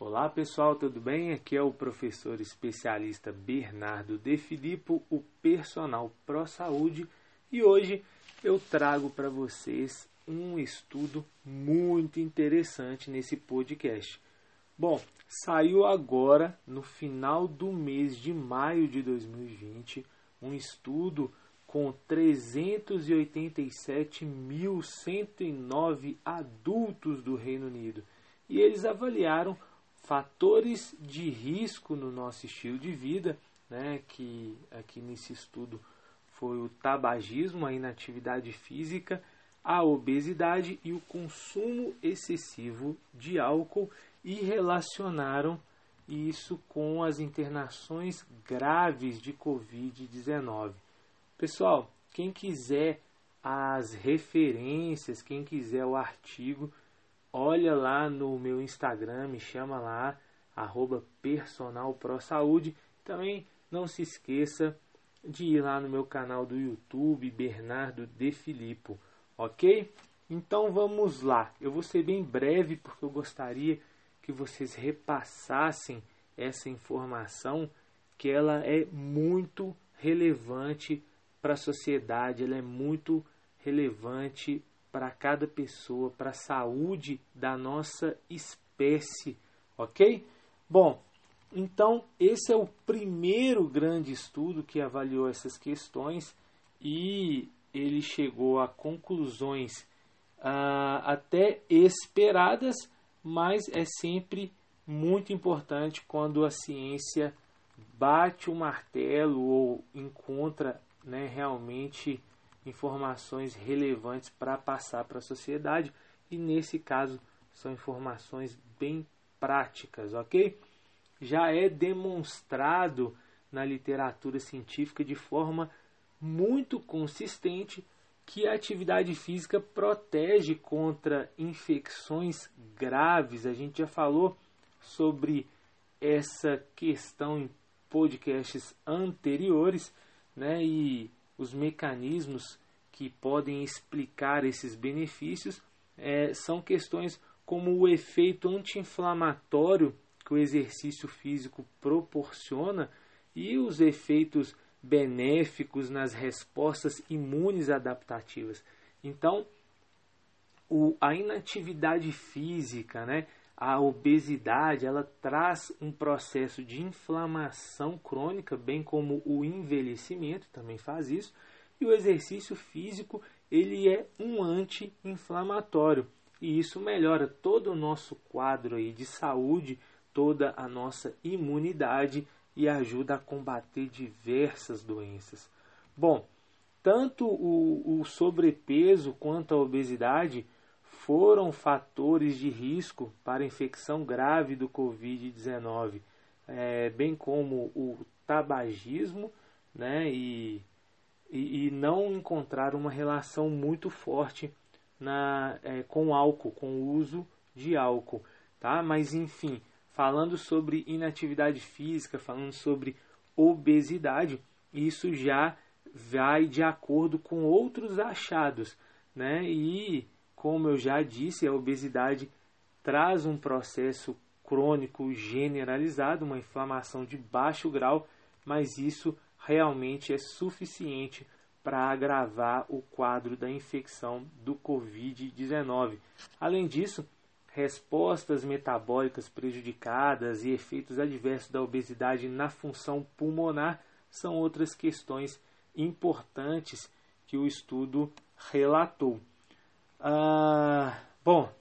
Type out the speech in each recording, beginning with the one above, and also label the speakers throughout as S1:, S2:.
S1: Olá pessoal, tudo bem? Aqui é o professor especialista Bernardo De Filippo, o personal Pro Saúde, e hoje eu trago para vocês um estudo muito interessante nesse podcast. Bom, saiu agora no final do mês de maio de 2020 um estudo com 387.109 adultos do Reino Unido e eles avaliaram fatores de risco no nosso estilo de vida, né, que aqui nesse estudo foi o tabagismo, a inatividade física, a obesidade e o consumo excessivo de álcool e relacionaram isso com as internações graves de Covid-19. Pessoal, quem quiser as referências, quem quiser o artigo, olha lá no meu Instagram, me chama lá, arroba personalprosaúde. Também não se esqueça de ir lá no meu canal do YouTube, Bernardo De Filippo, ok? Então vamos lá. Eu vou ser bem breve porque eu gostaria que vocês repassassem essa informação que ela é muito relevante para a sociedade, ela é muito relevante para cada pessoa, para a saúde da nossa espécie, ok? Bom, então esse é o primeiro grande estudo que avaliou essas questões e ele chegou a conclusões ah, até esperadas, mas é sempre muito importante quando a ciência bate o martelo ou encontra né, realmente informações relevantes para passar para a sociedade e nesse caso são informações bem práticas, ok? Já é demonstrado na literatura científica de forma muito consistente que a atividade física protege contra infecções graves. A gente já falou sobre essa questão em podcasts anteriores, né? E os mecanismos que podem explicar esses benefícios é, são questões como o efeito anti-inflamatório que o exercício físico proporciona e os efeitos benéficos nas respostas imunes adaptativas. Então, o, a inatividade física, né, a obesidade, ela traz um processo de inflamação crônica, bem como o envelhecimento também faz isso, e o exercício físico ele é um anti-inflamatório e isso melhora todo o nosso quadro aí de saúde, toda a nossa imunidade e ajuda a combater diversas doenças. Bom, tanto o, o sobrepeso quanto a obesidade foram fatores de risco para infecção grave do Covid-19, é, bem como o tabagismo né, e, e, e, não encontrar uma relação muito forte na, é, com álcool, com o uso de álcool. Tá? Mas, enfim, falando sobre inatividade física, falando sobre obesidade, isso já vai de acordo com outros achados. Né? E como eu já disse, a obesidade traz um processo crônico generalizado, uma inflamação de baixo grau, mas isso realmente é suficiente para agravar o quadro da infecção do Covid-19. Além disso, respostas metabólicas prejudicadas e efeitos adversos da obesidade na função pulmonar são outras questões importantes que o estudo relatou. Ah, bom,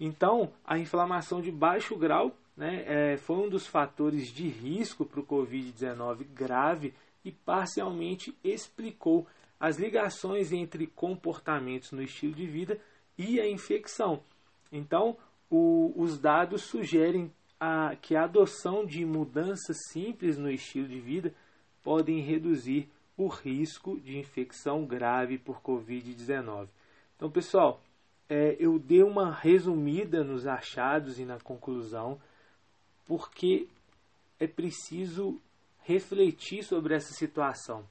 S1: então a inflamação de baixo grau né, é, foi um dos fatores de risco para o Covid-19 grave e parcialmente explicou as ligações entre comportamentos no estilo de vida e a infecção. Então, o, os dados sugerem a, que a adoção de mudanças simples no estilo de vida podem reduzir o risco de infecção grave por Covid-19. Então, pessoal, é, eu dei uma resumida nos achados e na conclusão, porque é preciso refletir sobre essa situação.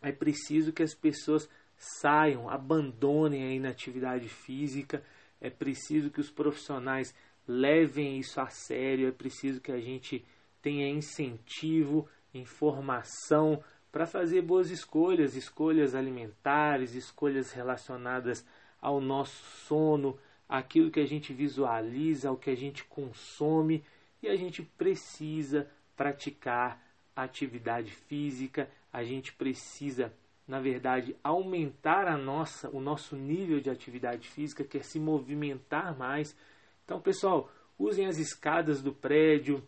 S1: É preciso que as pessoas saiam, abandonem a inatividade física, é preciso que os profissionais levem isso a sério, é preciso que a gente tenha incentivo, informação para fazer boas escolhas, escolhas alimentares, escolhas relacionadas ao nosso sono, aquilo que a gente visualiza, ao que a gente consome, e a gente precisa praticar atividade física, a gente precisa, na verdade, aumentar a nossa, o nosso nível de atividade física, que é se movimentar mais. Então, pessoal, usem as escadas do prédio,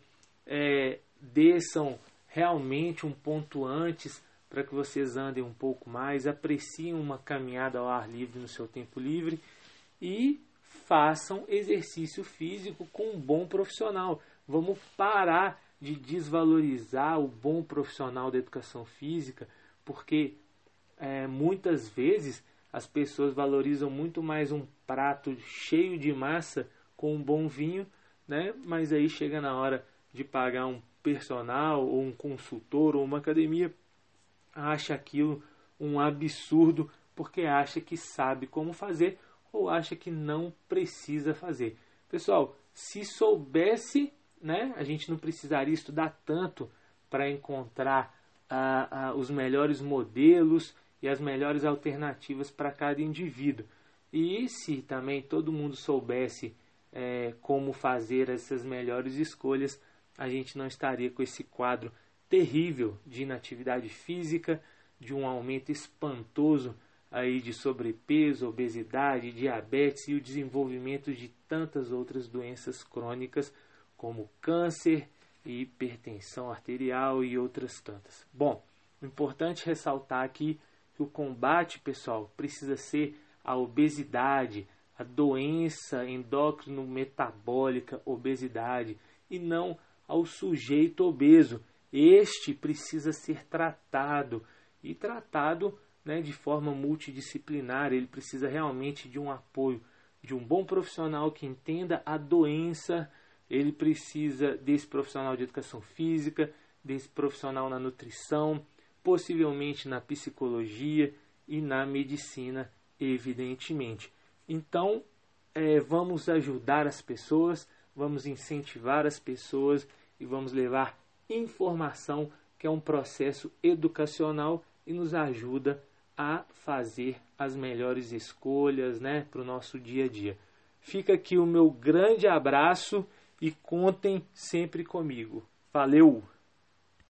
S1: é, desçam realmente um ponto antes para que vocês andem um pouco mais, apreciem uma caminhada ao ar livre no seu tempo livre e façam exercício físico com um bom profissional. Vamos parar de desvalorizar o bom profissional da educação física, porque é, muitas vezes as pessoas valorizam muito mais um prato cheio de massa com um bom vinho, né? mas aí chega na hora de pagar um personal ou um consultor ou uma academia, acha aquilo um absurdo porque acha que sabe como fazer ou acha que não precisa fazer. Pessoal, se soubesse, né, a gente não precisaria estudar tanto para encontrar ah, os melhores modelos e as melhores alternativas para cada indivíduo. E se também todo mundo soubesse é, como fazer essas melhores escolhas, a gente não estaria com esse quadro terrível de inatividade física, de um aumento espantoso aí de sobrepeso, obesidade, diabetes e o desenvolvimento de tantas outras doenças crônicas como câncer, hipertensão arterial e outras tantas. Bom, importante ressaltar aqui que o combate, pessoal, precisa ser a obesidade, a doença endócrino metabólica, obesidade, e não ao sujeito obeso. Este precisa ser tratado e tratado né, de forma multidisciplinar. Ele precisa realmente de um apoio de um bom profissional que entenda a doença. Ele precisa desse profissional de educação física, desse profissional na nutrição, possivelmente na psicologia e na medicina, evidentemente. Então, é, vamos ajudar as pessoas, vamos incentivar as pessoas e vamos levar informação, que é um processo educacional e nos ajuda a fazer as melhores escolhas né, para o nosso dia a dia. Fica aqui o meu grande abraço e contem sempre comigo. Valeu!